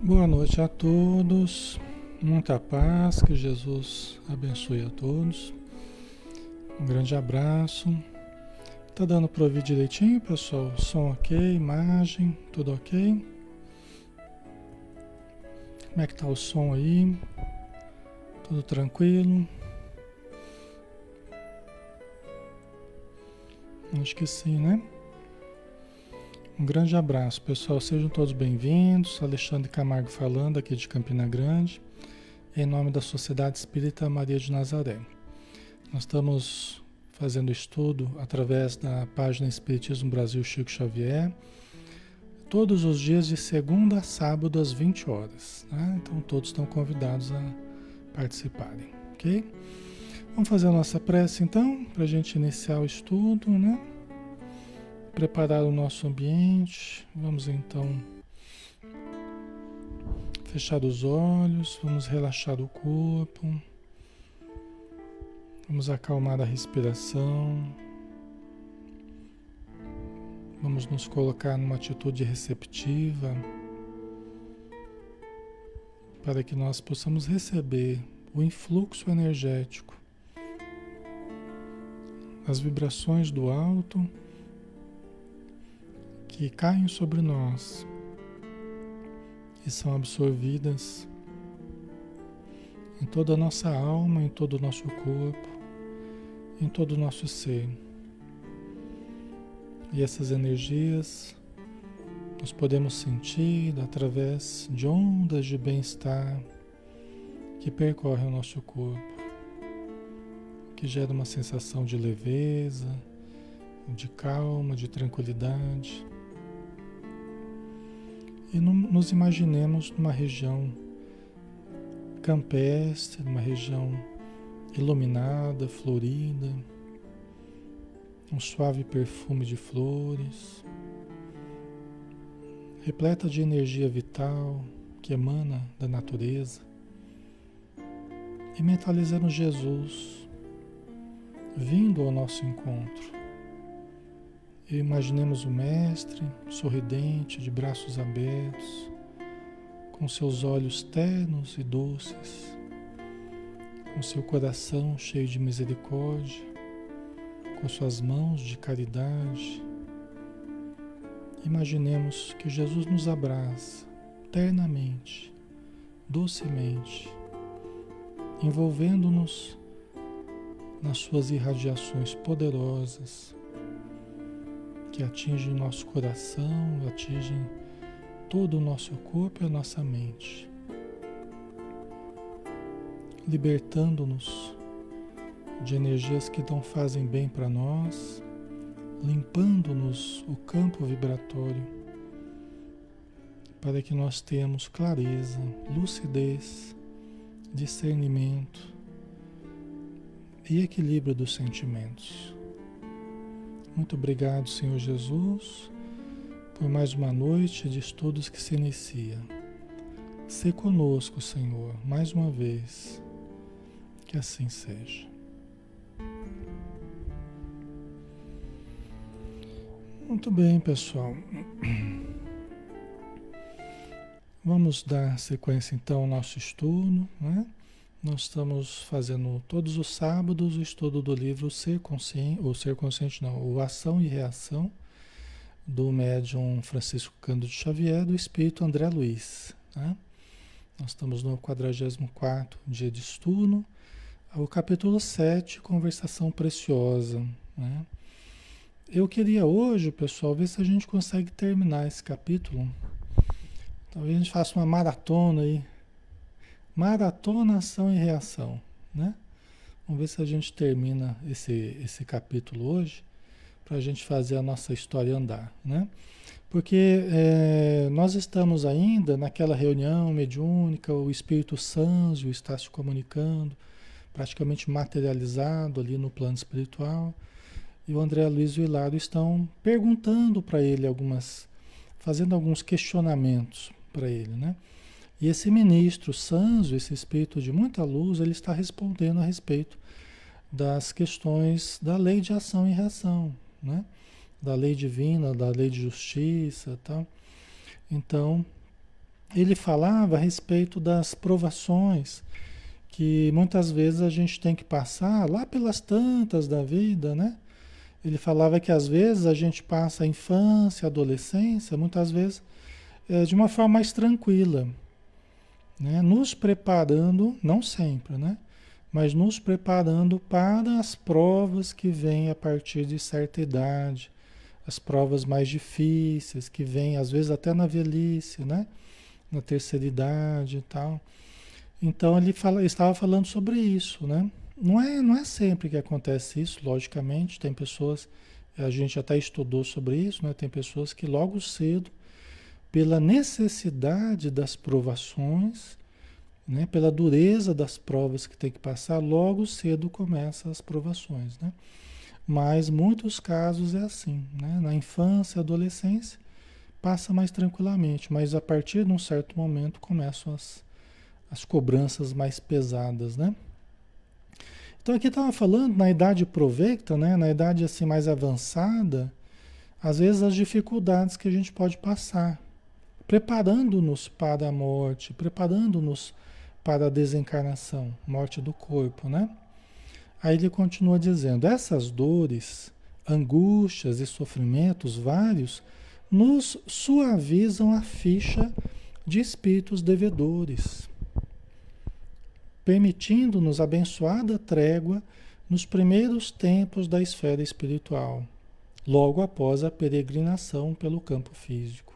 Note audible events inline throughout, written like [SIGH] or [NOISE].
Boa noite a todos, muita paz, que Jesus abençoe a todos. Um grande abraço. Tá dando para ouvir direitinho, pessoal? Som ok, imagem, tudo ok? Como é que tá o som aí? Tudo tranquilo? Acho que sim, né? Um grande abraço, pessoal. Sejam todos bem-vindos. Alexandre Camargo falando aqui de Campina Grande, em nome da Sociedade Espírita Maria de Nazaré. Nós estamos fazendo estudo através da página Espiritismo Brasil Chico Xavier, todos os dias de segunda a sábado às 20 horas. Né? Então todos estão convidados a participarem, ok? Vamos fazer a nossa prece então, para a gente iniciar o estudo, né? Preparar o nosso ambiente. Vamos então fechar os olhos, vamos relaxar o corpo, vamos acalmar a respiração, vamos nos colocar numa atitude receptiva para que nós possamos receber o influxo energético, as vibrações do alto que caem sobre nós e são absorvidas em toda a nossa alma, em todo o nosso corpo, em todo o nosso ser. E essas energias nós podemos sentir através de ondas de bem-estar que percorrem o nosso corpo, que gera uma sensação de leveza, de calma, de tranquilidade e nos imaginemos numa região campestre, numa região iluminada, florida, um suave perfume de flores, repleta de energia vital que emana da natureza, e mentalizando Jesus vindo ao nosso encontro imaginemos o Mestre sorridente, de braços abertos, com seus olhos ternos e doces, com seu coração cheio de misericórdia, com suas mãos de caridade. Imaginemos que Jesus nos abraça ternamente, docemente, envolvendo-nos nas suas irradiações poderosas que atingem nosso coração, atingem todo o nosso corpo e a nossa mente, libertando-nos de energias que não fazem bem para nós, limpando-nos o campo vibratório, para que nós tenhamos clareza, lucidez, discernimento e equilíbrio dos sentimentos. Muito obrigado, Senhor Jesus, por mais uma noite de estudos que se inicia. Se conosco, Senhor, mais uma vez. Que assim seja. Muito bem, pessoal. Vamos dar sequência então ao nosso estudo, né? Nós estamos fazendo todos os sábados o estudo do livro Ser Consciente, ou Ser Consciente não, o Ação e Reação, do médium Francisco Cândido Xavier, do espírito André Luiz. Né? Nós estamos no 44 dia de estudo, o capítulo 7, Conversação Preciosa. Né? Eu queria hoje, pessoal, ver se a gente consegue terminar esse capítulo. Talvez a gente faça uma maratona aí Maratona ação e reação, né? Vamos ver se a gente termina esse, esse capítulo hoje para a gente fazer a nossa história andar, né? Porque é, nós estamos ainda naquela reunião mediúnica, o Espírito Santo está se comunicando, praticamente materializado ali no plano espiritual, e o André Luiz e o Hilário estão perguntando para ele algumas, fazendo alguns questionamentos para ele, né? E esse ministro Sanzo, esse espírito de muita luz, ele está respondendo a respeito das questões da lei de ação e reação, né? da lei divina, da lei de justiça tal. Então, ele falava a respeito das provações que muitas vezes a gente tem que passar lá pelas tantas da vida, né? Ele falava que às vezes a gente passa a infância, a adolescência, muitas vezes é, de uma forma mais tranquila, né? Nos preparando, não sempre, né? Mas nos preparando para as provas que vêm a partir de certa idade, as provas mais difíceis que vêm às vezes até na velhice, né? Na terceira idade e tal. Então ele fala, estava falando sobre isso, né? Não é, não é sempre que acontece isso, logicamente. Tem pessoas, a gente até estudou sobre isso, né? Tem pessoas que logo cedo, pela necessidade das provações, né? pela dureza das provas que tem que passar, logo cedo começam as provações, né? Mas muitos casos é assim, né? Na infância, adolescência, passa mais tranquilamente, mas a partir de um certo momento começam as, as cobranças mais pesadas, né? Então aqui estava falando na idade provecta, né? Na idade assim mais avançada, às vezes as dificuldades que a gente pode passar, preparando-nos para a morte, preparando-nos para a desencarnação, morte do corpo, né? Aí ele continua dizendo: essas dores, angústias e sofrimentos vários nos suavizam a ficha de espíritos devedores permitindo-nos abençoada trégua nos primeiros tempos da esfera espiritual, logo após a peregrinação pelo campo físico.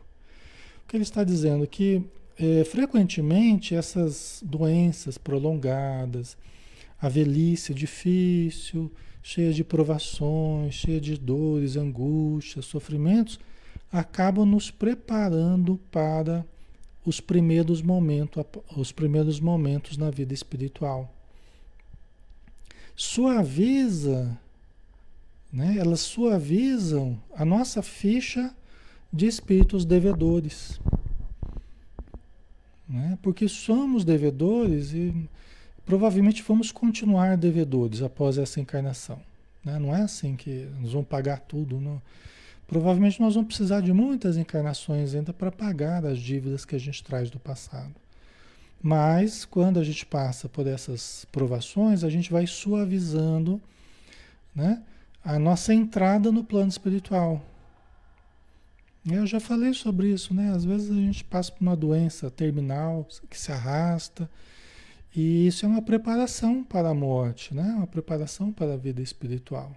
Que ele está dizendo que é, frequentemente essas doenças prolongadas, a velhice difícil, cheia de provações, cheia de dores, angústias, sofrimentos, acabam nos preparando para os primeiros momentos, os primeiros momentos na vida espiritual. Suaviza, né? Elas suavizam a nossa ficha de espíritos devedores. Né? Porque somos devedores e provavelmente vamos continuar devedores após essa encarnação. Né? Não é assim que nós vamos pagar tudo. Não. Provavelmente nós vamos precisar de muitas encarnações ainda para pagar as dívidas que a gente traz do passado. Mas quando a gente passa por essas provações, a gente vai suavizando né, a nossa entrada no plano espiritual. Eu já falei sobre isso, né? Às vezes a gente passa por uma doença terminal que se arrasta, e isso é uma preparação para a morte, né? Uma preparação para a vida espiritual.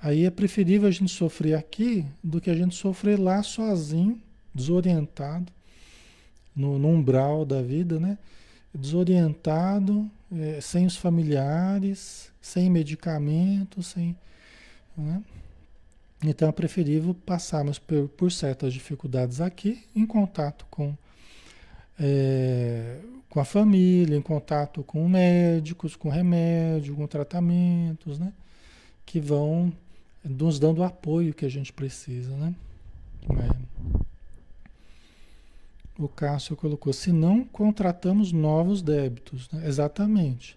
Aí é preferível a gente sofrer aqui do que a gente sofrer lá sozinho, desorientado, no, no umbral da vida, né? Desorientado, é, sem os familiares, sem medicamentos, sem. Né? Então é preferível passarmos por, por, certas dificuldades aqui, em contato com, é, com a família, em contato com médicos, com remédio, com tratamentos, né? Que vão nos dando o apoio que a gente precisa, né? É. O Cássio colocou, se não contratamos novos débitos, né? exatamente.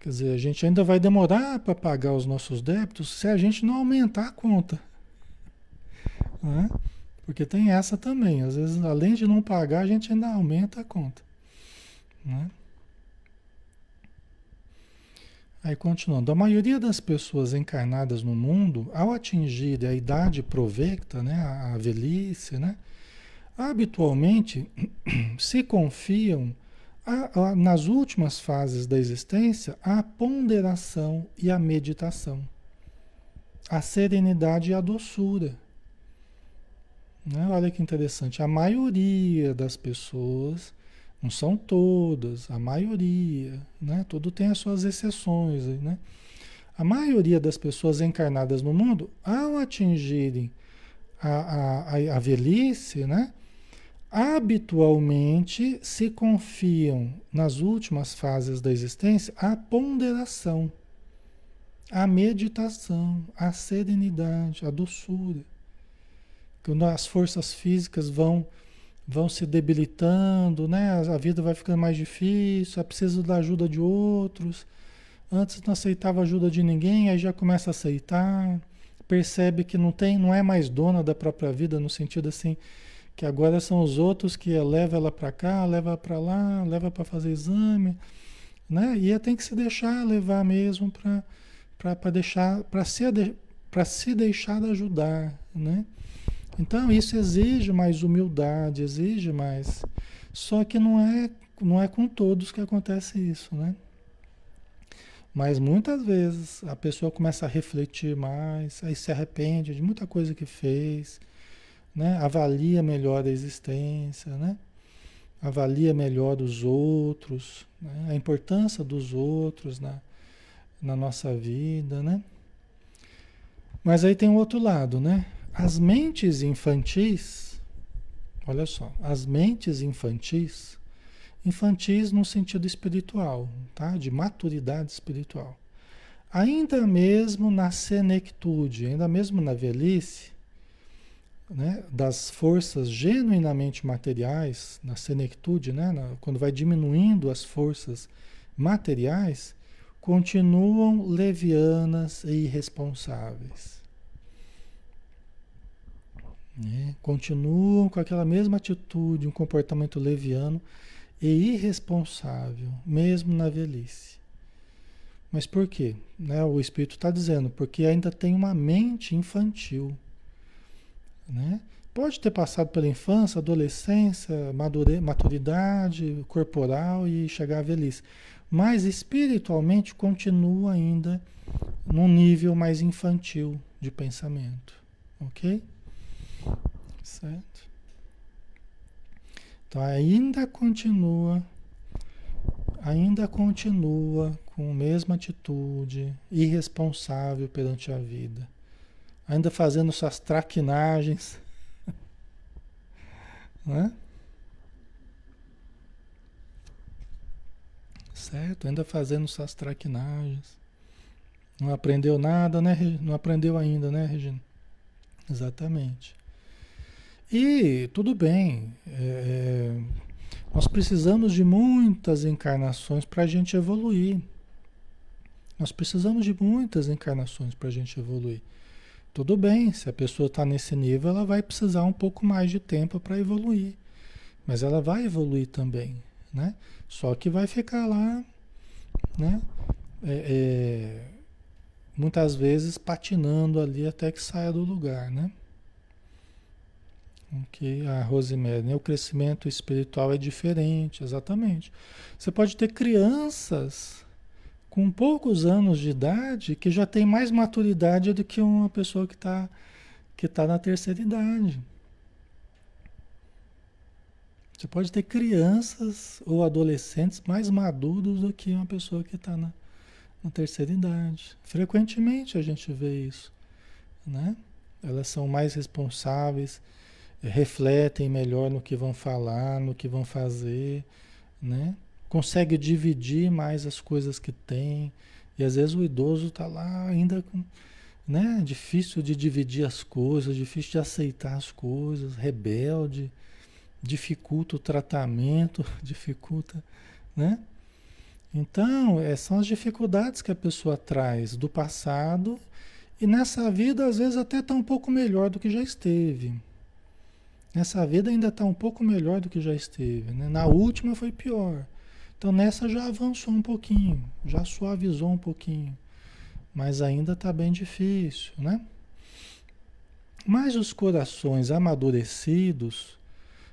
Quer dizer, a gente ainda vai demorar para pagar os nossos débitos se a gente não aumentar a conta. Né? Porque tem essa também. Às vezes, além de não pagar, a gente ainda aumenta a conta. Né? Aí continuando, a maioria das pessoas encarnadas no mundo, ao atingir a idade provecta, né, a velhice, né, habitualmente [CLEARS THROAT] se confiam a, a, nas últimas fases da existência à ponderação e à meditação, à serenidade e à doçura. Né? Olha que interessante, a maioria das pessoas não são todas, a maioria, né? Tudo tem as suas exceções, né? A maioria das pessoas encarnadas no mundo, ao atingirem a, a, a velhice, né? Habitualmente se confiam nas últimas fases da existência à ponderação, à meditação, à serenidade, à doçura. Quando as forças físicas vão vão se debilitando, né? A vida vai ficando mais difícil, é preciso da ajuda de outros. Antes não aceitava ajuda de ninguém, aí já começa a aceitar, percebe que não tem, não é mais dona da própria vida no sentido assim Que agora são os outros que leva ela para cá, leva para lá, leva para fazer exame, né? E tem que se deixar levar mesmo para deixar, para se, para se deixar ajudar, né? Então isso exige mais humildade, exige mais. Só que não é, não é com todos que acontece isso, né? Mas muitas vezes a pessoa começa a refletir mais, aí se arrepende de muita coisa que fez, né? Avalia melhor a existência, né? Avalia melhor os outros, né? a importância dos outros na, na nossa vida, né? Mas aí tem o outro lado, né? As mentes infantis, olha só, as mentes infantis infantis no sentido espiritual, tá? de maturidade espiritual. Ainda mesmo na senectude, ainda mesmo na velhice, né? das forças genuinamente materiais, na senectude, né? Na, quando vai diminuindo as forças materiais, continuam levianas e irresponsáveis. Né? Continuam com aquela mesma atitude, um comportamento leviano e irresponsável, mesmo na velhice. Mas por quê? Né? O Espírito está dizendo, porque ainda tem uma mente infantil. Né? Pode ter passado pela infância, adolescência, maturidade corporal e chegar à velhice. Mas espiritualmente continua ainda num nível mais infantil de pensamento. Ok? Certo? Então ainda continua, ainda continua com a mesma atitude, irresponsável perante a vida, ainda fazendo suas traquinagens, [LAUGHS] né? Certo? Ainda fazendo suas traquinagens. Não aprendeu nada, né? Não aprendeu ainda, né, Regina? Exatamente. E tudo bem, é, é, nós precisamos de muitas encarnações para a gente evoluir. Nós precisamos de muitas encarnações para a gente evoluir. Tudo bem, se a pessoa está nesse nível, ela vai precisar um pouco mais de tempo para evoluir. Mas ela vai evoluir também, né? Só que vai ficar lá, né? É, é, muitas vezes patinando ali até que saia do lugar, né? Ok, a Rosemary, né? o crescimento espiritual é diferente, exatamente. Você pode ter crianças com poucos anos de idade que já tem mais maturidade do que uma pessoa que está que tá na terceira idade. Você pode ter crianças ou adolescentes mais maduros do que uma pessoa que está na, na terceira idade. Frequentemente a gente vê isso, né? Elas são mais responsáveis refletem melhor no que vão falar, no que vão fazer, né? Consegue dividir mais as coisas que tem. E às vezes o idoso está lá ainda com, né? Difícil de dividir as coisas, difícil de aceitar as coisas, rebelde, dificulta o tratamento, [LAUGHS] dificulta, né? Então, é, são as dificuldades que a pessoa traz do passado e nessa vida, às vezes, até está um pouco melhor do que já esteve. Nessa vida ainda está um pouco melhor do que já esteve. Né? Na última foi pior. Então nessa já avançou um pouquinho, já suavizou um pouquinho. Mas ainda está bem difícil, né? Mas os corações amadurecidos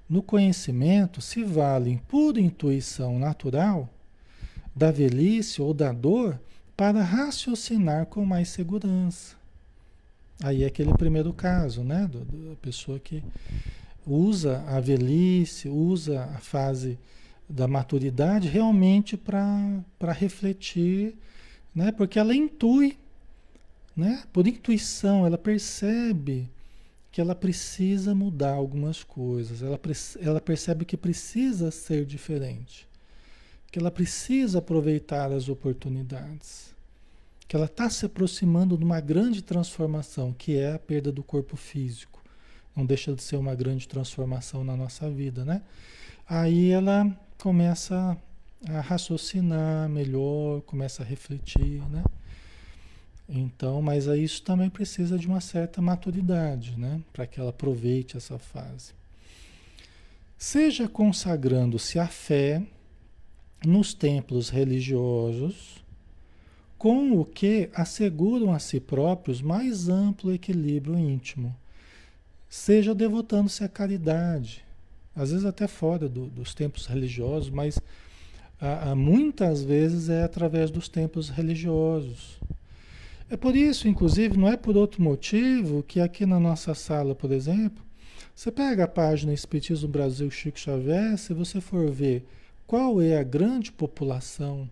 no conhecimento se valem por intuição natural da velhice ou da dor para raciocinar com mais segurança. Aí é aquele primeiro caso, né? Da pessoa que usa a velhice, usa a fase da maturidade realmente para refletir, né? porque ela intui, né? por intuição, ela percebe que ela precisa mudar algumas coisas, ela, ela percebe que precisa ser diferente, que ela precisa aproveitar as oportunidades, que ela está se aproximando de uma grande transformação, que é a perda do corpo físico não deixa de ser uma grande transformação na nossa vida, né? Aí ela começa a raciocinar melhor, começa a refletir, né? Então, mas aí isso também precisa de uma certa maturidade, né? Para que ela aproveite essa fase. seja consagrando-se à fé nos templos religiosos, com o que asseguram a si próprios mais amplo equilíbrio íntimo, seja devotando-se à caridade, às vezes até fora do, dos templos religiosos, mas a, a, muitas vezes é através dos templos religiosos. É por isso, inclusive, não é por outro motivo que aqui na nossa sala, por exemplo, você pega a página Espiritismo Brasil Chico Xavier, se você for ver qual é a grande população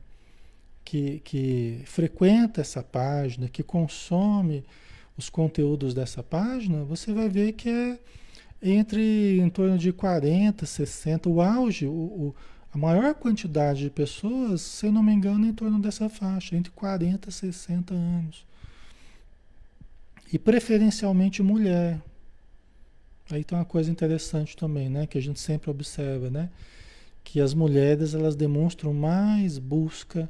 que, que frequenta essa página, que consome os conteúdos dessa página, você vai ver que é entre em torno de 40, 60, o auge, o, o, a maior quantidade de pessoas, se eu não me engano, é em torno dessa faixa, entre 40 e 60 anos. E preferencialmente mulher. Aí tem uma coisa interessante também, né? Que a gente sempre observa, né? Que as mulheres elas demonstram mais busca,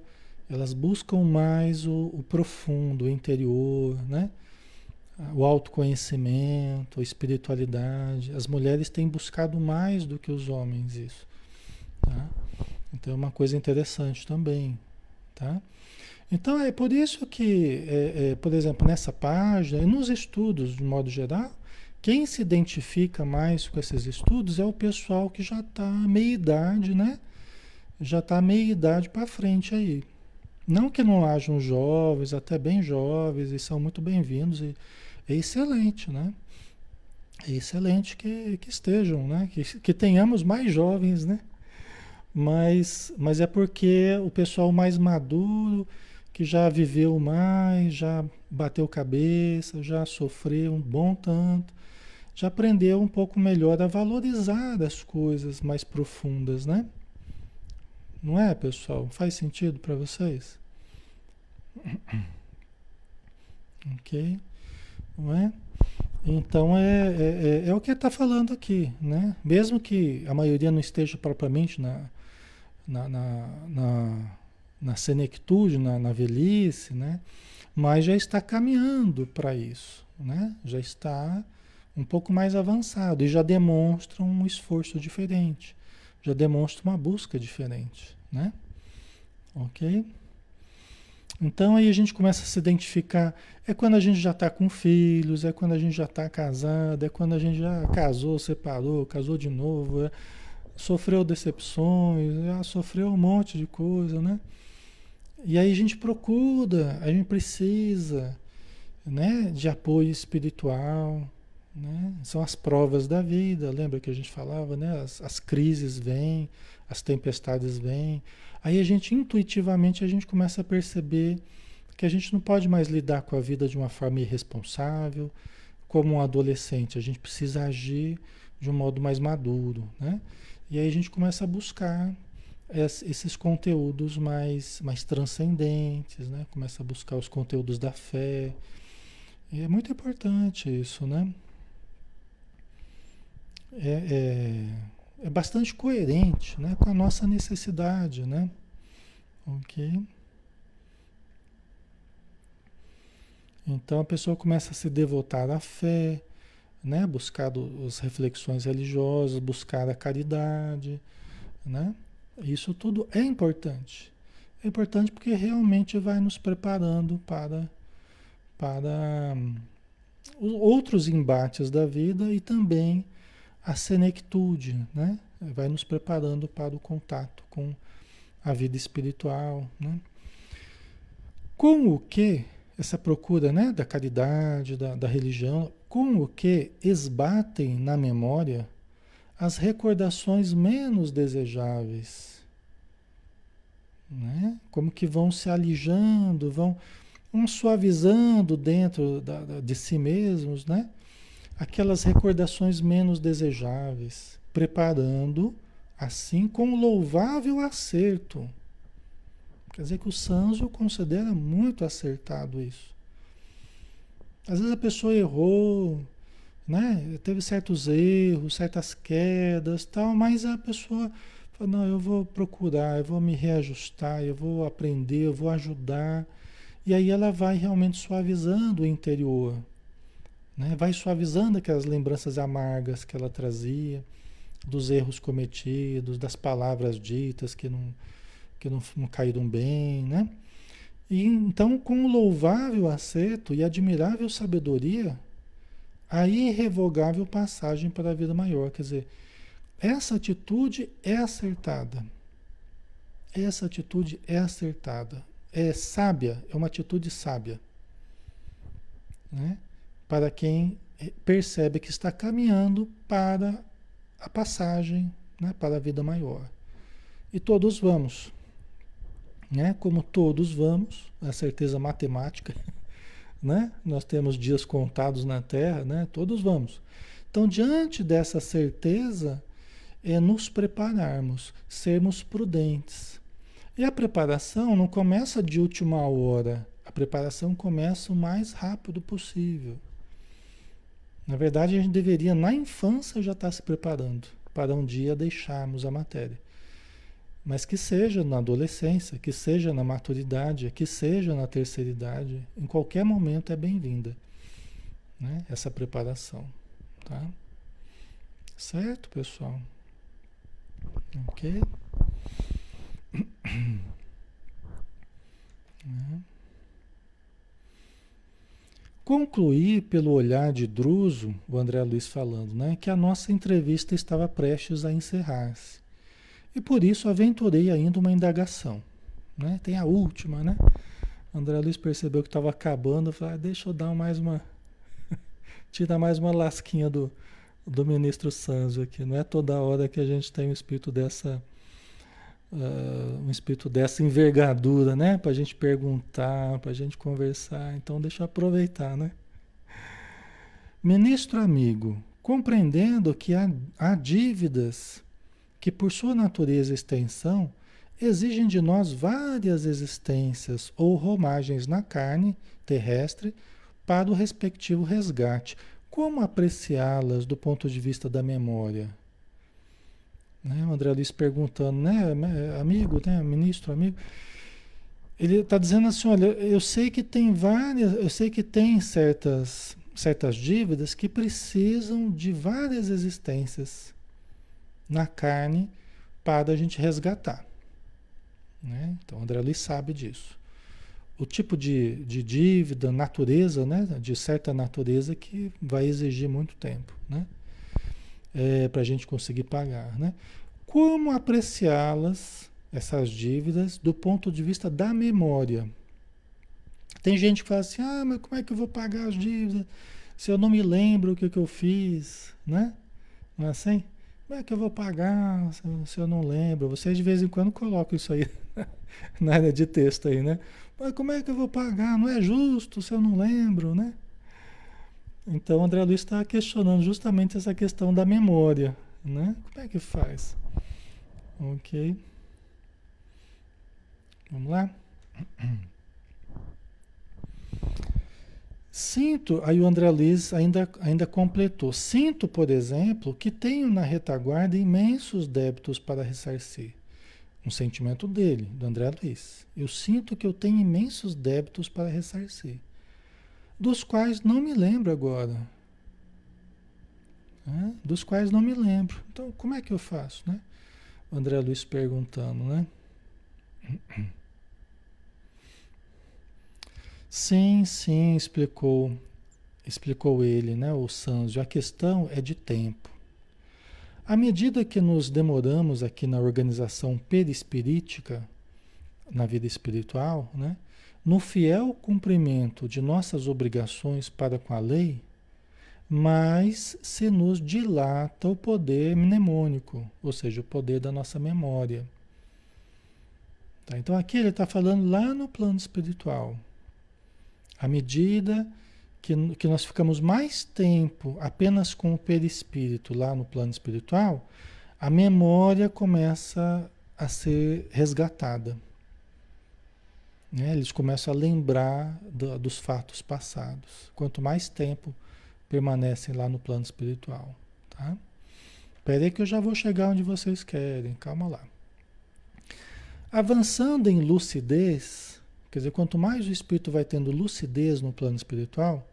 elas buscam mais o, o profundo, o interior, né? O autoconhecimento, a espiritualidade. As mulheres têm buscado mais do que os homens isso, tá? Então é uma coisa interessante também, tá? Então é por isso que, é, é, por exemplo, nessa página e nos estudos de modo geral, quem se identifica mais com esses estudos é o pessoal que já está meia idade, né? Já está meia idade para frente aí. Não que não hajam jovens, até bem jovens, e são muito bem-vindos, e é excelente, né? É excelente que, que estejam, né? Que, que tenhamos mais jovens, né? Mas, mas é porque o pessoal mais maduro, que já viveu mais, já bateu cabeça, já sofreu um bom tanto, já aprendeu um pouco melhor a valorizar as coisas mais profundas, né? Não é, pessoal? Faz sentido para vocês? [COUGHS] Ok? Não é? Então é, é, é, é o que está falando aqui, né? Mesmo que a maioria não esteja propriamente na, na, na, na, na senectude, na, na velhice, né? Mas já está caminhando para isso, né? Já está um pouco mais avançado e já demonstra um esforço diferente, já demonstra uma busca diferente, né? Ok? Então aí a gente começa a se identificar. É quando a gente já está com filhos, é quando a gente já está casado, é quando a gente já casou, separou, casou de novo, é, sofreu decepções, já sofreu um monte de coisa, né? E aí a gente procura, a gente precisa, né, de apoio espiritual, né? São as provas da vida, lembra que a gente falava, né? As, as crises vêm, as tempestades vêm. Aí a gente intuitivamente a gente começa a perceber que a gente não pode mais lidar com a vida de uma forma irresponsável, como um adolescente. A gente precisa agir de um modo mais maduro, né? E aí a gente começa a buscar esses conteúdos mais, mais transcendentes, né? Começa a buscar os conteúdos da fé. E é muito importante isso, né? é, é, é bastante coerente né, com a nossa necessidade, né? Ok? Então a pessoa começa a se devotar à fé, né? buscar as reflexões religiosas, buscar a caridade, né? Isso tudo é importante. É importante porque realmente vai nos preparando para, para hum, outros embates da vida e também a senectude, né? Vai nos preparando para o contato com a vida espiritual, né? Com o que essa procura, né, da caridade, da, da religião, com o que esbatem na memória as recordações menos desejáveis, né? Como que vão se alijando, vão, vão suavizando dentro da, da, de si mesmos, né? Aquelas recordações menos desejáveis, preparando assim com louvável acerto. Quer dizer que o Sanzo considera muito acertado isso. Às vezes a pessoa errou, né? Teve certos erros, certas quedas, tal, mas a pessoa fala, não, eu vou procurar, eu vou me reajustar, eu vou aprender, eu vou ajudar. E aí ela vai realmente suavizando o interior. Né? Vai suavizando aquelas lembranças amargas que ela trazia, dos erros cometidos, das palavras ditas que não, que não, não caíram bem, né? E então, com louvável acerto e admirável sabedoria, a irrevogável passagem para a vida maior. Quer dizer, essa atitude é acertada. Essa atitude é acertada. É sábia, é uma atitude sábia. Né? Para quem percebe que está caminhando para a passagem, né? para a vida maior. E todos vamos. Né? Como todos vamos, a certeza matemática, [LAUGHS] né? Nós temos dias contados na Terra, né? Todos vamos. Então, diante dessa certeza, é nos prepararmos, sermos prudentes. E a preparação não começa de última hora, a preparação começa o mais rápido possível. Na verdade, a gente deveria, na infância, já estar se preparando para um dia deixarmos a matéria. Mas que seja na adolescência, que seja na maturidade, que seja na terceira idade, em qualquer momento é bem-vinda né? essa preparação. Tá? Certo, pessoal? Ok? [CLEARS THROAT] É. Concluí pelo olhar de Druso, o André Luiz falando, né, que a nossa entrevista estava prestes a encerrar-se. E por isso aventurei ainda uma indagação. Né? Tem a última, né? André Luiz percebeu que estava acabando, falou, ah, deixa eu dar mais uma. [LAUGHS] tirar mais uma lasquinha do, do ministro Sanzio aqui. Não é toda hora que a gente tem um espírito dessa. Uh, um espírito dessa envergadura, né? Para a gente perguntar, para a gente conversar. Então, deixa eu aproveitar, né? Ministro amigo, compreendendo que há, há dívidas que, por sua natureza e extensão, exigem de nós várias existências ou romagens na carne terrestre para o respectivo resgate como apreciá-las do ponto de vista da memória? Né? O André Luiz perguntando, né, amigo, né, ministro, amigo. Ele está dizendo assim, olha, eu sei que tem várias, eu sei que tem certas, certas dívidas que precisam de várias existências na carne para a gente resgatar. Né? Então, André Luiz sabe disso o tipo de, de dívida, natureza, né? De certa natureza que vai exigir muito tempo, né? É, para a gente conseguir pagar, né? Como apreciá-las, essas dívidas, do ponto de vista da memória? Tem gente que fala assim, ah, mas como é que eu vou pagar as dívidas se eu não me lembro o que, que eu fiz, né? Não é assim? Como é que eu vou pagar se eu, não lembro? Vocês de vez em quando colocam isso aí [LAUGHS] na área de texto aí, né? Mas como é que eu vou pagar? Não é justo se eu não lembro, né? Então, André Luiz está questionando justamente essa questão da memória, né? Como é que faz? Ok. Vamos lá? Sinto, aí o André Luiz ainda, ainda completou. Sinto, por exemplo, que tenho na retaguarda imensos débitos para ressarcir. Um sentimento dele, do André Luiz. Eu sinto que eu tenho imensos débitos para ressarcir, dos quais não me lembro agora. Né? Dos quais não me lembro. Então, como é que eu faço, né? O André Luiz perguntando, né? Sim, sim, explicou, explicou ele, né, o Sanzio. A questão é de tempo. À medida que nos demoramos aqui na organização perispirítica, na vida espiritual, né, no fiel cumprimento de nossas obrigações para com a lei, mais se nos dilata o poder mnemônico, ou seja, o poder da nossa memória. Tá? Então aqui ele está falando lá no plano espiritual. À medida que, que nós ficamos mais tempo apenas com o perispírito lá no plano espiritual, a memória começa a ser resgatada. Né? Eles começam a lembrar do, dos fatos passados. Quanto mais tempo permanecem lá no plano espiritual. Tá? Espera aí que eu já vou chegar onde vocês querem. Calma lá. Avançando em lucidez, quer dizer, quanto mais o espírito vai tendo lucidez no plano espiritual,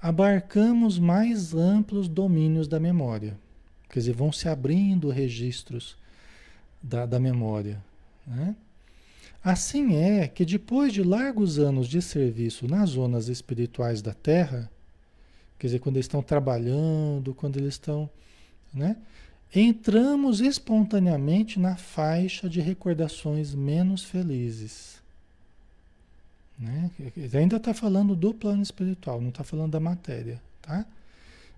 abarcamos mais amplos domínios da memória. Quer dizer, vão se abrindo registros da, da memória. Né? Assim é que depois de largos anos de serviço nas zonas espirituais da Terra, quer dizer, quando eles estão trabalhando, quando eles estão, né? Entramos espontaneamente na faixa de recordações menos felizes. Né? Ainda está falando do plano espiritual, não está falando da matéria, tá?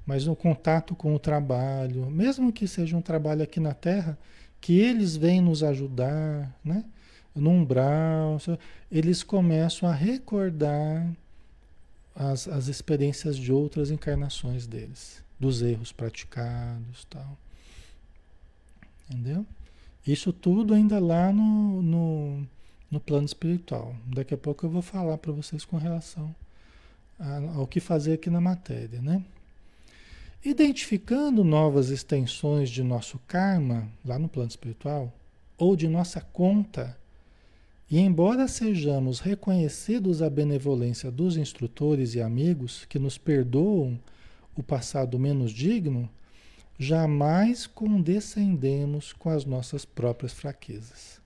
Mas no contato com o trabalho, mesmo que seja um trabalho aqui na Terra, que eles vêm nos ajudar, né? No umbral, eles começam a recordar as, as experiências de outras encarnações deles, dos erros praticados tal. Entendeu? Isso tudo ainda lá no, no, no plano espiritual. Daqui a pouco eu vou falar para vocês com relação a, ao que fazer aqui na matéria, né? Identificando novas extensões de nosso karma lá no plano espiritual, ou de nossa conta e embora sejamos reconhecidos a benevolência dos instrutores e amigos que nos perdoam o passado menos digno, jamais condescendemos com as nossas próprias fraquezas.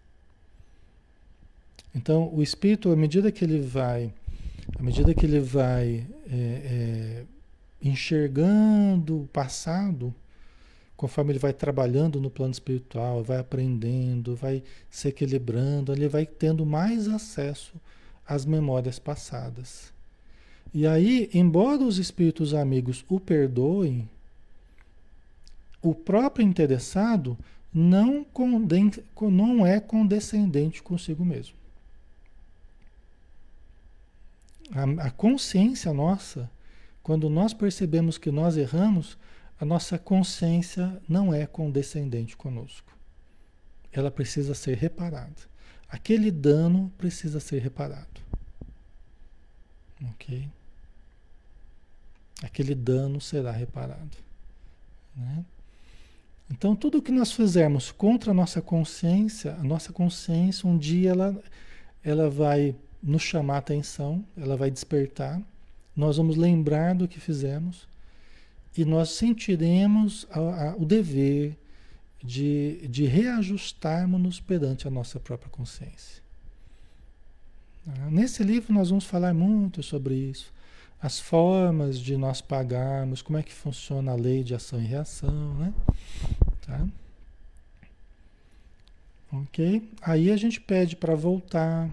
Então, o espírito, à medida que ele vai, à medida que ele vai é, é, enxergando o passado, conforme ele vai trabalhando no plano espiritual, vai aprendendo, vai se equilibrando, ele vai tendo mais acesso às memórias passadas. E aí, embora os espíritos amigos o perdoem, o próprio interessado não, não é condescendente consigo mesmo. A, a consciência nossa, quando nós percebemos que nós erramos, a nossa consciência não é condescendente conosco. Ela precisa ser reparada. Aquele dano precisa ser reparado. Ok? Aquele dano será reparado. Né? Então, tudo que nós fizermos contra a nossa consciência, a nossa consciência, um dia ela, ela vai nos chamar a atenção, ela vai despertar, nós vamos lembrar do que fizemos e nós sentiremos a, a, o dever de, de reajustarmos-nos perante a nossa própria consciência. Ah, nesse livro nós vamos falar muito sobre isso, as formas de nós pagarmos, como é que funciona a lei de ação e reação, né? Tá? Ok? Aí a gente pede para voltar.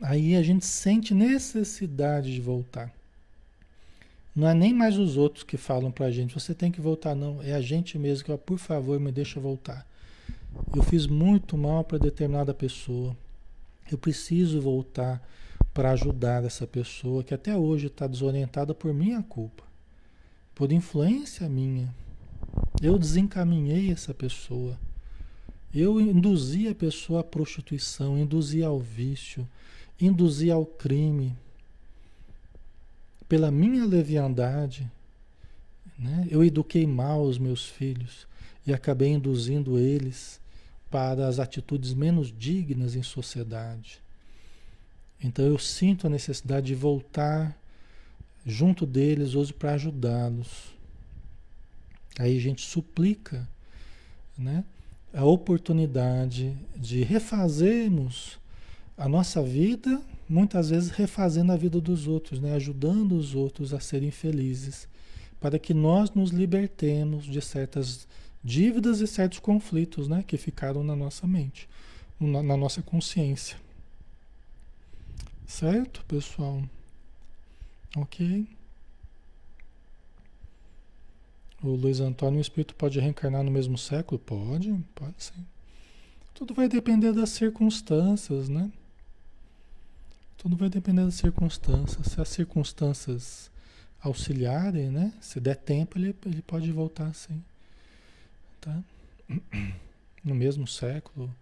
Aí a gente sente necessidade de voltar. Não é nem mais os outros que falam para a gente, você tem que voltar, não. É a gente mesmo que, ó, por favor, me deixa voltar. Eu fiz muito mal para determinada pessoa. Eu preciso voltar para ajudar essa pessoa que até hoje está desorientada por minha culpa, por influência minha. Eu desencaminhei essa pessoa. Eu induzi a pessoa à prostituição, induzi ao vício, induzi ao crime, pela minha leviandade, né, eu eduquei mal os meus filhos e acabei induzindo eles para as atitudes menos dignas em sociedade. Então eu sinto a necessidade de voltar junto deles hoje para ajudá-los. Aí a gente suplica né, a oportunidade de refazermos a nossa vida muitas vezes refazendo a vida dos outros, né? ajudando os outros a serem felizes, para que nós nos libertemos de certas dívidas e certos conflitos né? que ficaram na nossa mente, na, na nossa consciência. Certo, pessoal? Ok? O Luiz Antônio, o espírito pode reencarnar no mesmo século? Pode, pode sim. Tudo vai depender das circunstâncias, né? Tudo vai depender das circunstâncias. Se as circunstâncias auxiliarem, né? Se der tempo, ele, ele pode voltar sim. Tá? [CLEARS THROAT] No mesmo século,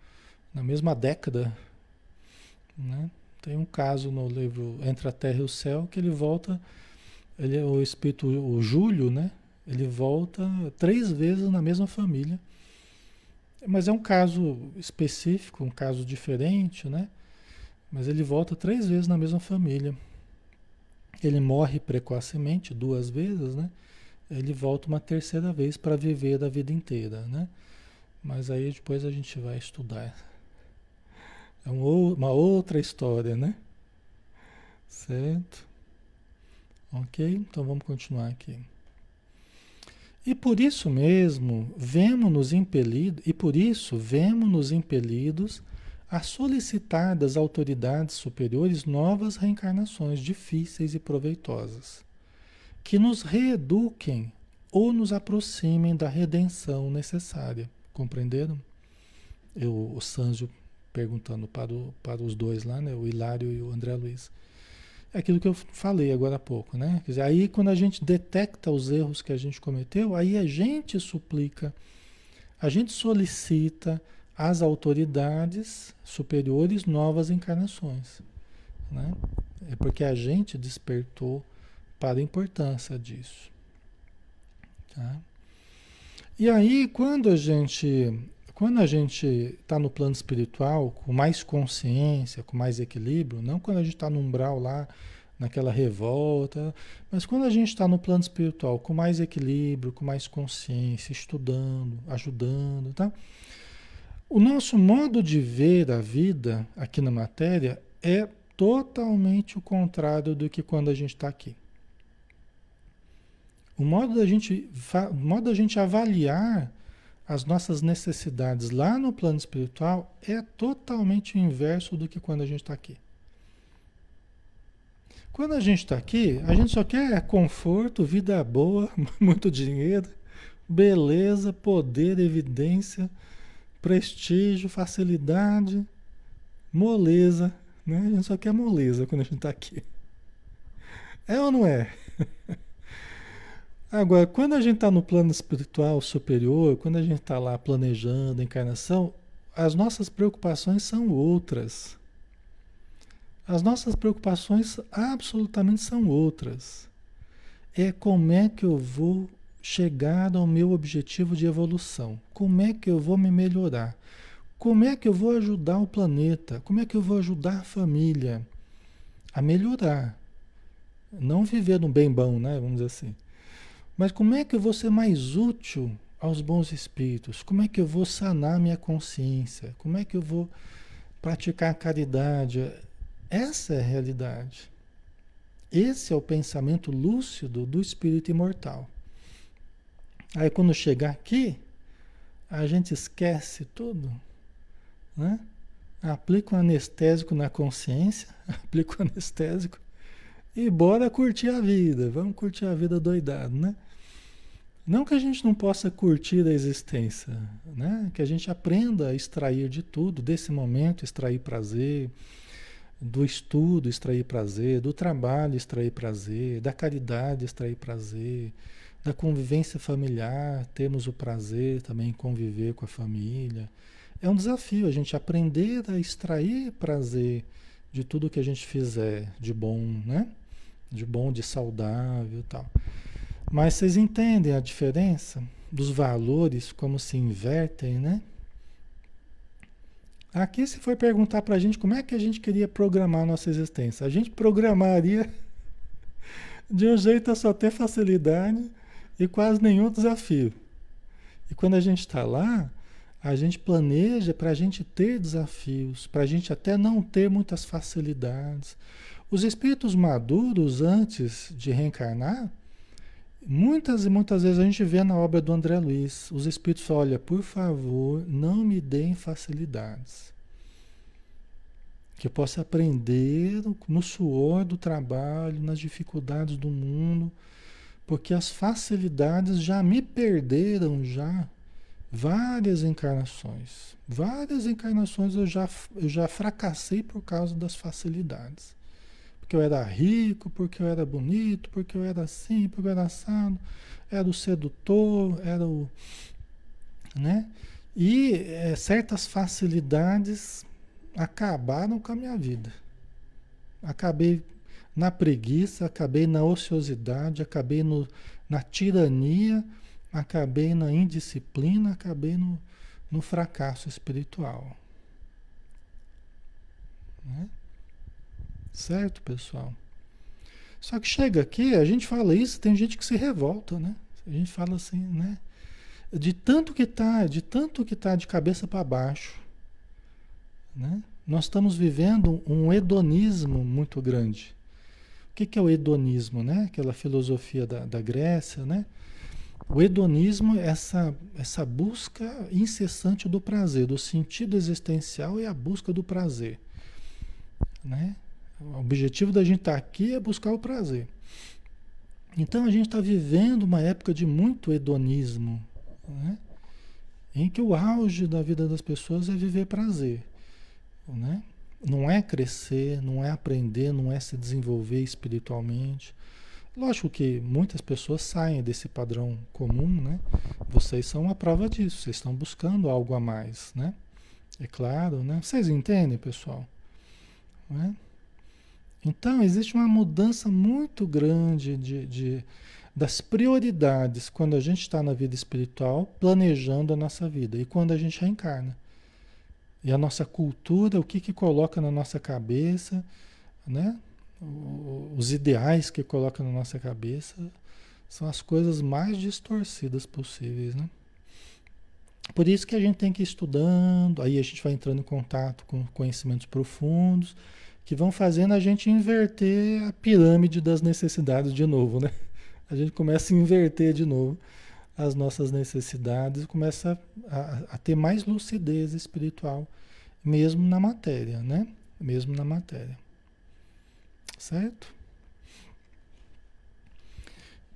na mesma década. Né? Tem um caso no livro Entre a Terra e o Céu que ele volta, ele o espírito, o Júlio, né? Ele volta três vezes na mesma família. Mas é um caso específico, um caso diferente, né? Mas ele volta três vezes na mesma família. Ele morre precocemente, duas vezes, né? ele volta uma terceira vez para viver a vida inteira, né? Mas aí depois a gente vai estudar. É uma outra história, né? Certo? Ok? Então vamos continuar aqui. E por isso mesmo, vemos-nos impelidos, e por isso vemos-nos impelidos a solicitar das autoridades superiores novas reencarnações difíceis e proveitosas, que nos reeduquem ou nos aproximem da redenção necessária. Compreenderam? Eu, o Sanjo perguntando para, o, para os dois lá, né? o Hilário e o André Luiz. É aquilo que eu falei agora há pouco, né? Quer dizer, aí quando a gente detecta os erros que a gente cometeu, aí a gente suplica, a gente solicita às autoridades superiores novas encarnações, né? É porque a gente despertou para a importância disso. Tá? E aí, quando a gente quando a gente está no plano espiritual, com mais consciência, com mais equilíbrio, não quando a gente está no umbral lá, naquela revolta, mas quando a gente está no plano espiritual, com mais equilíbrio, com mais consciência, estudando, ajudando, tá? O nosso modo de ver a vida aqui na matéria é totalmente o contrário do que quando a gente está aqui. O modo da gente, o modo da gente avaliar as nossas necessidades lá no plano espiritual é totalmente o inverso do que quando a gente está aqui. Quando a gente está aqui, a gente só quer conforto, vida boa, [LAUGHS] muito dinheiro, beleza, poder, evidência, prestígio, facilidade, moleza. Né? A gente só quer moleza quando a gente está aqui. É ou não é? [LAUGHS] Agora, quando a gente está no plano espiritual superior, quando a gente está lá planejando a encarnação, as nossas preocupações são outras. As nossas preocupações absolutamente são outras. É como é que eu vou chegar ao meu objetivo de evolução? Como é que eu vou me melhorar? Como é que eu vou ajudar o planeta? Como é que eu vou ajudar a família a melhorar? Não viver no bem bom, né? Vamos dizer assim. Mas como é que eu vou ser mais útil aos bons espíritos? Como é que eu vou sanar minha consciência? Como é que eu vou praticar a caridade? Essa é a realidade. Esse é o pensamento lúcido do espírito imortal. Aí quando chegar aqui, a gente esquece tudo, né? Aplica um anestésico na consciência, [LAUGHS] aplica um anestésico e bora curtir a vida. Vamos curtir a vida doidado, né? Não que a gente não possa curtir a existência, né? que a gente aprenda a extrair de tudo, desse momento, extrair prazer, do estudo, extrair prazer, do trabalho, extrair prazer, da caridade, extrair prazer, da convivência familiar, temos o prazer também em conviver com a família. É um desafio a gente aprender a extrair prazer de tudo que a gente fizer de bom, né? De bom, de saudável tal. Mas vocês entendem a diferença dos valores, como se invertem, né? Aqui se foi perguntar para a gente como é que a gente queria programar a nossa existência. A gente programaria [LAUGHS] de um jeito a só ter facilidade e quase nenhum desafio. E quando a gente está lá, a gente planeja para a gente ter desafios, para a gente até não ter muitas facilidades. Os espíritos maduros, antes de reencarnar, Muitas e muitas vezes a gente vê na obra do André Luiz, os espíritos falam, olha, por favor, não me deem facilidades. Que eu possa aprender no suor do trabalho, nas dificuldades do mundo, porque as facilidades já me perderam já várias encarnações. Várias encarnações eu já, eu já fracassei por causa das facilidades porque eu era rico, porque eu era bonito, porque eu era assim, porque eu era assado, era o sedutor, era o. Né? E é, certas facilidades acabaram com a minha vida. Acabei na preguiça, acabei na ociosidade, acabei no, na tirania, acabei na indisciplina, acabei no, no fracasso espiritual. Né? Certo, pessoal? Só que chega aqui, a gente fala isso, tem gente que se revolta, né? A gente fala assim, né? De tanto que tá, de tanto que tá de cabeça para baixo, né? Nós estamos vivendo um hedonismo muito grande. O que, que é o hedonismo, né? Aquela filosofia da, da Grécia, né? O hedonismo é essa, essa busca incessante do prazer, do sentido existencial e a busca do prazer. Né? O objetivo da gente estar tá aqui é buscar o prazer. Então a gente está vivendo uma época de muito hedonismo, né? em que o auge da vida das pessoas é viver prazer. Né? Não é crescer, não é aprender, não é se desenvolver espiritualmente. Lógico que muitas pessoas saem desse padrão comum, né? Vocês são uma prova disso, vocês estão buscando algo a mais, né? É claro, né? Vocês entendem, pessoal? Né? Então, existe uma mudança muito grande de, de das prioridades quando a gente está na vida espiritual, planejando a nossa vida, e quando a gente reencarna. E a nossa cultura, o que, que coloca na nossa cabeça, né? os ideais que coloca na nossa cabeça são as coisas mais distorcidas possíveis, né? Por isso que a gente tem que ir estudando, aí a gente vai entrando em contato com conhecimentos profundos, que vão fazendo a gente inverter a pirâmide das necessidades de novo, né? A gente começa a inverter de novo as nossas necessidades, começa a, a ter mais lucidez espiritual, mesmo na matéria, né? Mesmo na matéria. Certo?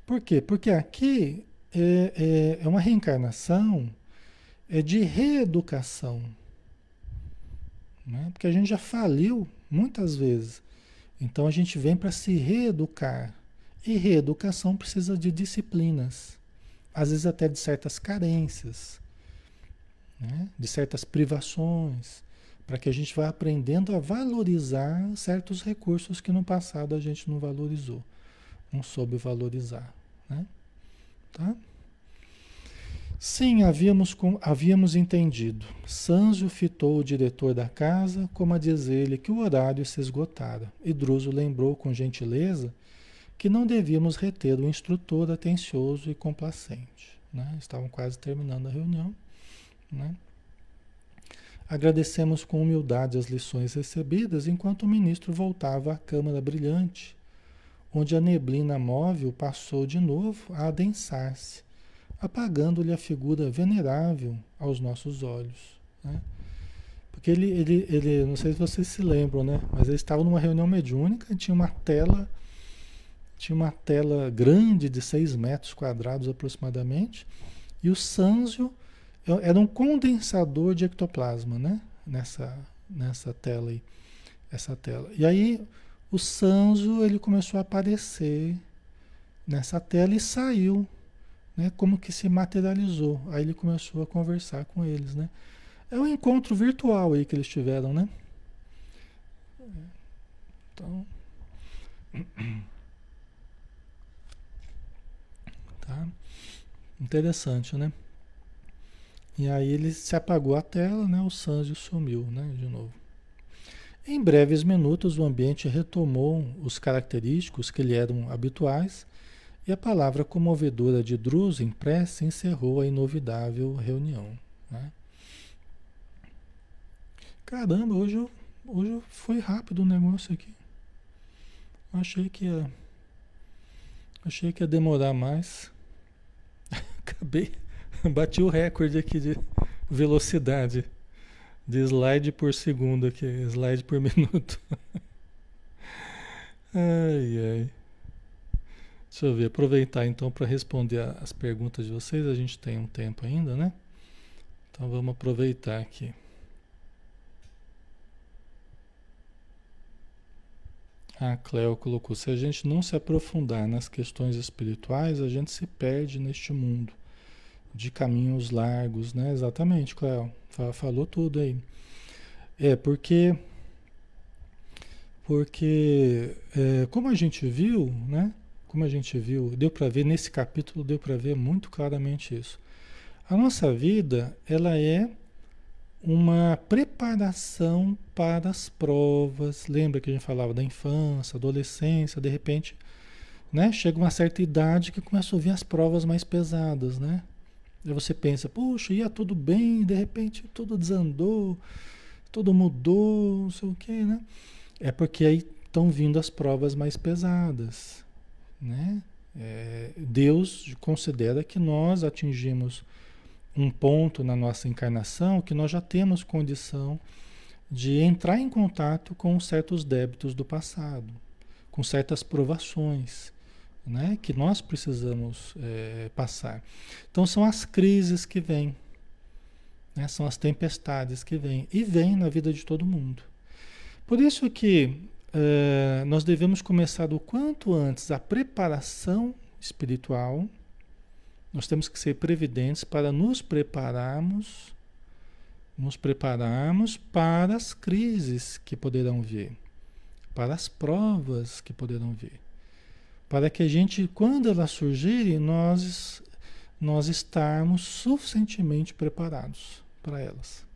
Por quê? Porque aqui é, é, é uma reencarnação é de reeducação. Né? Porque a gente já faliu muitas vezes. Então a gente vem para se reeducar. E reeducação precisa de disciplinas, às vezes até de certas carências, né? de certas privações para que a gente vá aprendendo a valorizar certos recursos que no passado a gente não valorizou, não soube valorizar, né? Tá? Sim, havíamos, com, havíamos entendido. Sanzio fitou o diretor da casa, como a dizer-lhe que o horário se esgotara, e Druso lembrou com gentileza que não devíamos reter o instrutor atencioso e complacente. Né? Estavam quase terminando a reunião. Né? Agradecemos com humildade as lições recebidas enquanto o ministro voltava à câmara brilhante, onde a neblina móvel passou de novo a adensar-se, apagando-lhe a figura venerável aos nossos olhos. Né? Porque ele, ele, ele, não sei se vocês se lembram, né? Mas ele estava numa reunião mediúnica e tinha uma tela, tinha uma tela grande de 6 metros quadrados aproximadamente, e o Sanzio era um condensador de ectoplasma, né? Nessa, nessa tela aí. Essa tela. E aí o Sanzo ele começou a aparecer nessa tela e saiu, né? Como que se materializou. Aí ele começou a conversar com eles, né? É um encontro virtual aí que eles tiveram, né? Então. Tá? Interessante, né? E aí ele se apagou a tela, né? O Sanzio sumiu, né? De novo. Em breves minutos o ambiente retomou os característicos que lhe eram habituais e a palavra comovedora de Druso em prece encerrou a inovidável reunião. Né? Caramba, hoje, eu, hoje foi rápido o negócio aqui. Achei que ia, achei que ia demorar mais. Acabei [LAUGHS] Bati o recorde aqui de velocidade de slide por segundo aqui, slide por [LAUGHS] minuto. ai, ai. Deixa eu ver, aproveitar então para responder as perguntas de vocês. A gente tem um tempo ainda, né? Então vamos aproveitar aqui. A Cleo colocou: se a gente não se aprofundar nas questões espirituais, a gente se perde neste mundo de caminhos largos, né? Exatamente, Cléo. Falou tudo aí. É, porque. Porque, é, como a gente viu, né? Como a gente viu, deu para ver nesse capítulo, deu para ver muito claramente isso. A nossa vida, ela é uma preparação para as provas. Lembra que a gente falava da infância, adolescência, de repente né? Chega uma certa idade que começa a ouvir as provas mais pesadas, né? Aí você pensa, puxa, ia tudo bem, de repente tudo desandou, tudo mudou, não sei o quê, né? É porque aí estão vindo as provas mais pesadas, né? É, Deus considera que nós atingimos um ponto na nossa encarnação que nós já temos condição de entrar em contato com certos débitos do passado, com certas provações né, que nós precisamos é, passar. Então são as crises que vêm, né, são as tempestades que vêm e vêm na vida de todo mundo. Por isso que é, nós devemos começar do quanto antes a preparação espiritual. Nós temos que ser previdentes para nos prepararmos, nos prepararmos para as crises que poderão vir, para as provas que poderão vir para que a gente, quando elas surgirem, nós, nós estarmos suficientemente preparados para elas.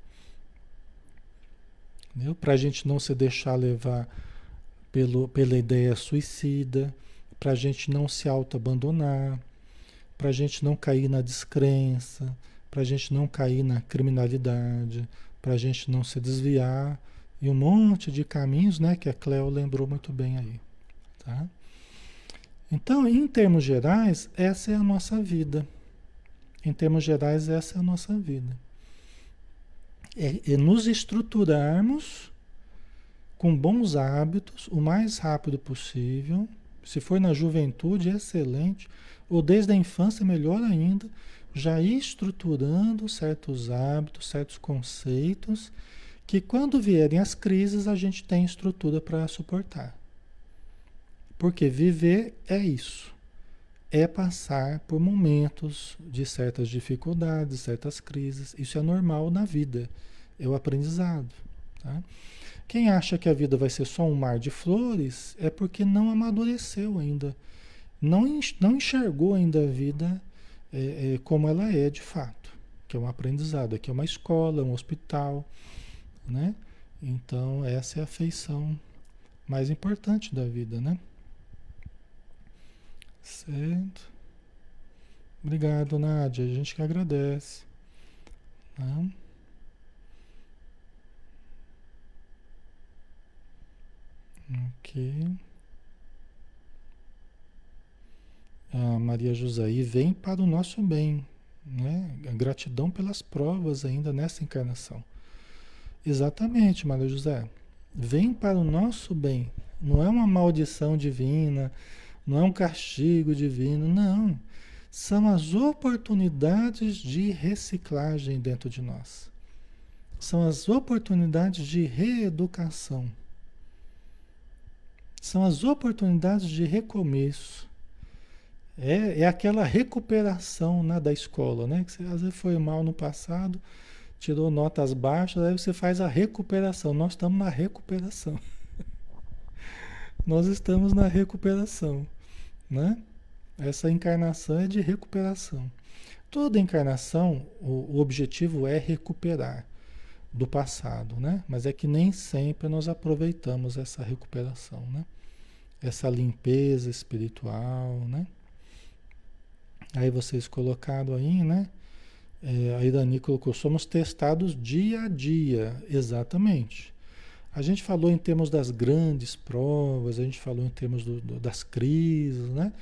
Para a gente não se deixar levar pelo, pela ideia suicida, para a gente não se auto-abandonar, para a gente não cair na descrença, para a gente não cair na criminalidade, para a gente não se desviar e um monte de caminhos, né, que a Cleo lembrou muito bem aí, tá? Então, em termos gerais, essa é a nossa vida. Em termos gerais, essa é a nossa vida. É, é nos estruturarmos com bons hábitos o mais rápido possível. Se for na juventude, excelente. Ou desde a infância, melhor ainda. Já ir estruturando certos hábitos, certos conceitos, que quando vierem as crises, a gente tem estrutura para suportar. Porque viver é isso. É passar por momentos de certas dificuldades, certas crises. Isso é normal na vida. É o aprendizado. Tá? Quem acha que a vida vai ser só um mar de flores é porque não amadureceu ainda. Não, não enxergou ainda a vida é, é, como ela é de fato. Que é um aprendizado. Aqui é uma escola, um hospital. Né? Então, essa é a feição mais importante da vida, né? Certo. Obrigado, Nádia. A gente que agradece. Tá? Ok. A Maria José, e vem para o nosso bem, né? Gratidão pelas provas ainda nessa encarnação. Exatamente, Maria José. Vem para o nosso bem. Não é uma maldição divina não é um castigo divino, não. São as oportunidades de reciclagem dentro de nós. São as oportunidades de reeducação. São as oportunidades de recomeço. É, é aquela recuperação né, da escola, né? Que você às vezes foi mal no passado, tirou notas baixas, aí você faz a recuperação. Nós estamos na recuperação. [LAUGHS] Nós estamos na recuperação né? Essa encarnação é de recuperação. Toda encarnação, o, o objetivo é recuperar do passado, né? Mas é que nem sempre nós aproveitamos essa recuperação, né? Essa limpeza espiritual, né? Aí vocês colocaram aí, né? É, a Irani colocou, somos testados dia a dia, exatamente. A gente falou em termos das grandes provas, a gente falou em termos do, do, das crises, né?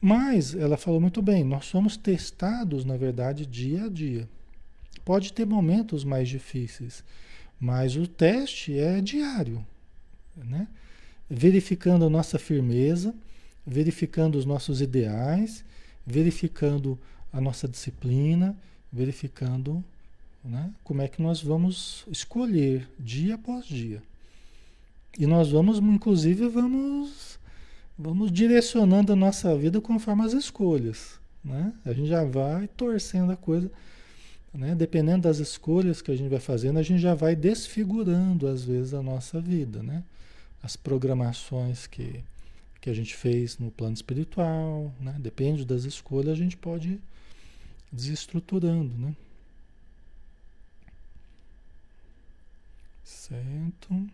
Mas ela falou muito bem, nós somos testados, na verdade, dia a dia. Pode ter momentos mais difíceis, mas o teste é diário, né? Verificando a nossa firmeza, verificando os nossos ideais, verificando a nossa disciplina, verificando né? Como é que nós vamos escolher dia após dia? E nós vamos, inclusive, vamos, vamos direcionando a nossa vida conforme as escolhas. Né? A gente já vai torcendo a coisa. Né? Dependendo das escolhas que a gente vai fazendo, a gente já vai desfigurando, às vezes, a nossa vida. Né? As programações que, que a gente fez no plano espiritual, né? depende das escolhas, a gente pode ir desestruturando. Né? Certo.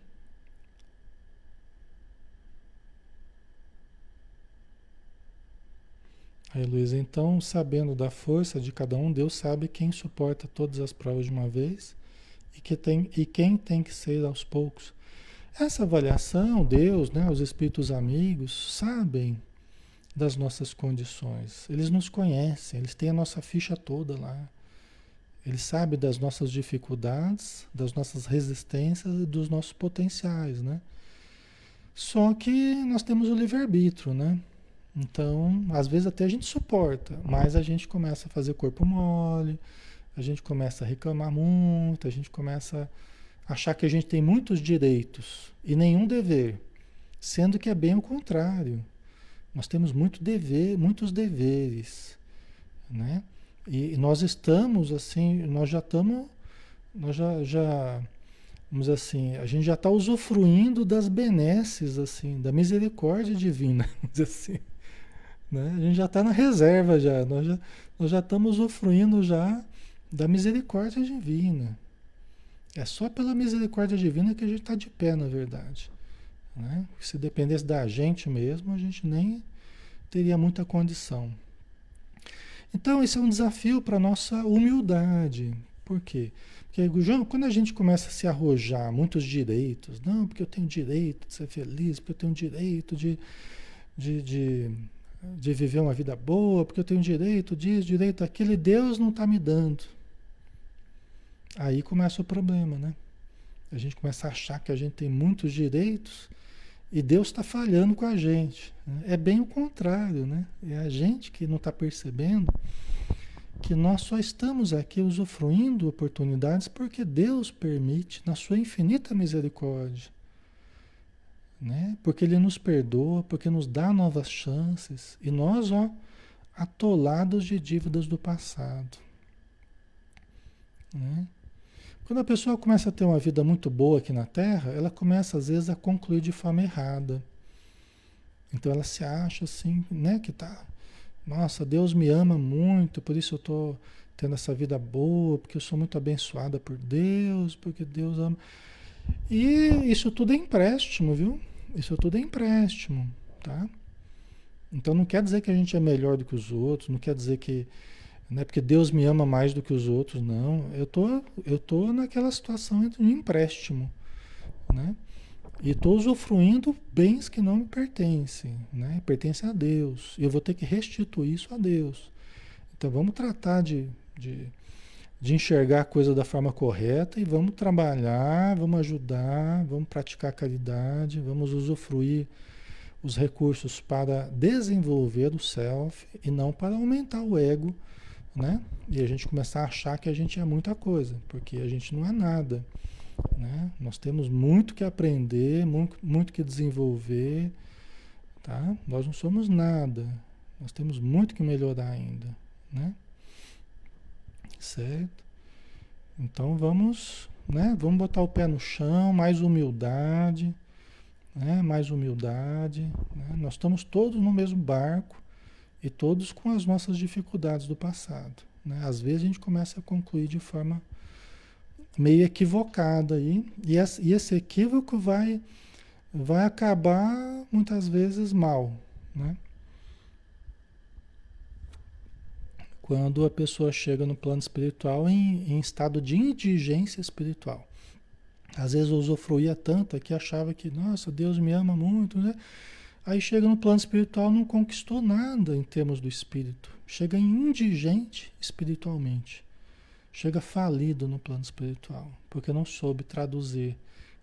Aí, Luiz, então, sabendo da força de cada um, Deus sabe quem suporta todas as provas de uma vez e, que tem, e quem tem que ser aos poucos. Essa avaliação, Deus, né, os espíritos amigos, sabem das nossas condições. Eles nos conhecem, eles têm a nossa ficha toda lá. Eles sabem das nossas dificuldades, das nossas resistências e dos nossos potenciais, né? Só que nós temos o livre-arbítrio, né? Então, às vezes até a gente suporta, mas a gente começa a fazer corpo mole, a gente começa a reclamar muito, a gente começa a achar que a gente tem muitos direitos e nenhum dever, sendo que é bem o contrário. Nós temos muito dever, muitos deveres, né? E nós estamos assim, nós já estamos, nós já, já vamos assim, a gente já está usufruindo das benesses assim, da misericórdia divina, [LAUGHS] vamos dizer assim. Né? A gente já está na reserva já, nós já, nós já estamos usufruindo já da misericórdia divina. É só pela misericórdia divina que a gente está de pé, na verdade. Né? Se dependesse da gente mesmo, a gente nem teria muita condição. Então, esse é um desafio para a nossa humildade. Por quê? Porque, João, quando a gente começa a se arrojar muitos direitos, não, porque eu tenho direito de ser feliz, porque eu tenho direito de, de, de de viver uma vida boa, porque eu tenho direito disso, direito daquilo, e Deus não está me dando. Aí começa o problema, né? A gente começa a achar que a gente tem muitos direitos e Deus está falhando com a gente. Né? É bem o contrário, né? É a gente que não está percebendo que nós só estamos aqui usufruindo oportunidades porque Deus permite, na sua infinita misericórdia né? Porque ele nos perdoa, porque nos dá novas chances e nós, ó, atolados de dívidas do passado. Né? Quando a pessoa começa a ter uma vida muito boa aqui na Terra, ela começa às vezes a concluir de forma errada. Então ela se acha assim, né, que tá, nossa, Deus me ama muito, por isso eu tô tendo essa vida boa, porque eu sou muito abençoada por Deus, porque Deus ama. E isso tudo é empréstimo, viu? Isso tudo é empréstimo, tá? Então não quer dizer que a gente é melhor do que os outros, não quer dizer que não é porque Deus me ama mais do que os outros, não. Eu tô, eu tô naquela situação de empréstimo, né? E estou usufruindo bens que não me pertencem, né? Pertencem a Deus. E eu vou ter que restituir isso a Deus. Então vamos tratar de, de de enxergar a coisa da forma correta e vamos trabalhar, vamos ajudar, vamos praticar caridade, vamos usufruir os recursos para desenvolver o self e não para aumentar o ego, né? E a gente começar a achar que a gente é muita coisa, porque a gente não é nada, né? Nós temos muito que aprender, muito, muito que desenvolver, tá? Nós não somos nada, nós temos muito que melhorar ainda, né? Certo? Então vamos, né? Vamos botar o pé no chão, mais humildade, né? Mais humildade. Né? Nós estamos todos no mesmo barco e todos com as nossas dificuldades do passado. Né? Às vezes a gente começa a concluir de forma meio equivocada aí, e esse equívoco vai, vai acabar muitas vezes mal, né? quando a pessoa chega no plano espiritual em, em estado de indigência espiritual. Às vezes usufruía tanto que achava que, nossa, Deus me ama muito, né? Aí chega no plano espiritual não conquistou nada em termos do espírito. Chega indigente espiritualmente. Chega falido no plano espiritual, porque não soube traduzir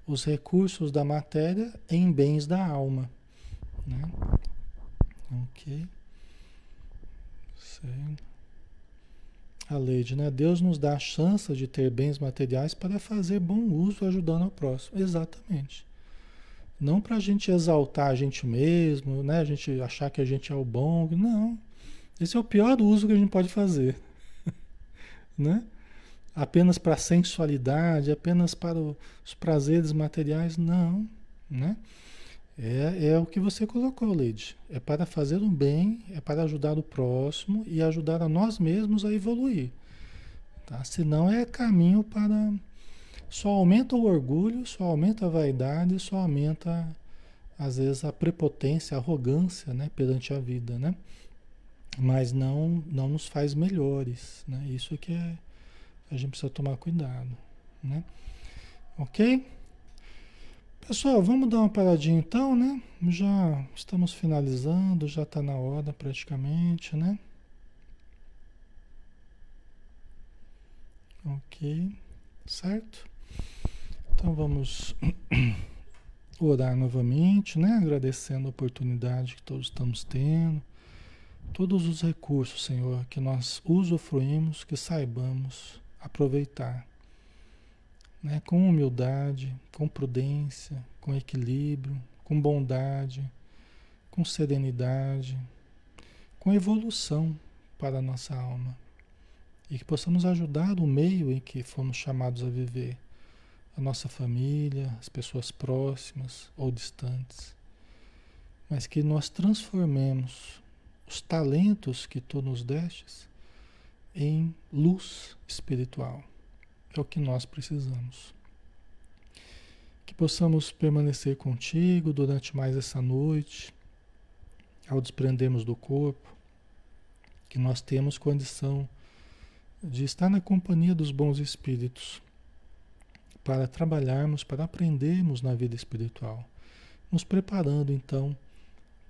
os recursos da matéria em bens da alma. Né? Ok. Certo a Leide, né? Deus nos dá a chance de ter bens materiais para fazer bom uso ajudando ao próximo. Exatamente. Não para a gente exaltar a gente mesmo, né? A gente achar que a gente é o bom. Não. Esse é o pior uso que a gente pode fazer. [LAUGHS] né? Apenas para a sensualidade, apenas para os prazeres materiais. Não. Né? É, é o que você colocou, Leide. É para fazer o bem, é para ajudar o próximo e ajudar a nós mesmos a evoluir. Tá? Senão é caminho para. Só aumenta o orgulho, só aumenta a vaidade, só aumenta, às vezes, a prepotência, a arrogância né? perante a vida. Né? mas não, não nos faz melhores, né? Isso que é, a gente precisa tomar cuidado, né? Ok? Pessoal, vamos dar uma paradinha então, né? Já estamos finalizando, já está na hora praticamente, né? Ok, certo? Então vamos [CLEARS THROAT] orar novamente, né? Agradecendo a oportunidade que todos estamos tendo, todos os recursos, Senhor, que nós usufruímos, que saibamos aproveitar né, com humildade, com prudência, com equilíbrio, com bondade, com serenidade, com evolução para a nossa alma. E que possamos ajudar o meio em que fomos chamados a viver, a nossa família, as pessoas próximas ou distantes. Mas que nós transformemos os talentos que tu nos destes em luz espiritual é o que nós precisamos. Que possamos permanecer contigo durante mais essa noite, ao desprendermos do corpo, que nós temos condição de estar na companhia dos bons espíritos para trabalharmos, para aprendermos na vida espiritual, nos preparando então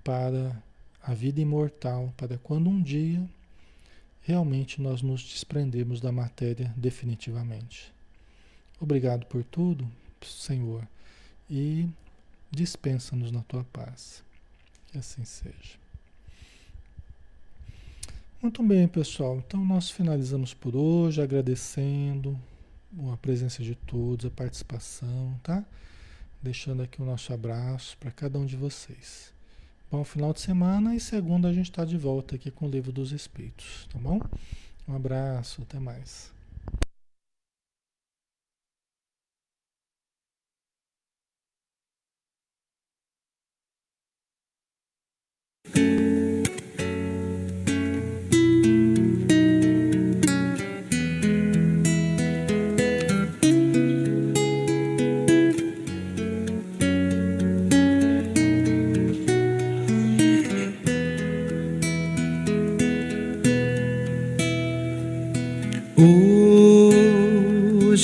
para a vida imortal, para quando um dia realmente nós nos desprendemos da matéria definitivamente. Obrigado por tudo, Senhor, e dispensa-nos na tua paz. Que assim seja. Muito bem, pessoal. Então nós finalizamos por hoje agradecendo a presença de todos, a participação, tá? Deixando aqui o nosso abraço para cada um de vocês. Bom final de semana e segunda a gente está de volta aqui com o Livro dos Espíritos, tá bom? Um abraço, até mais.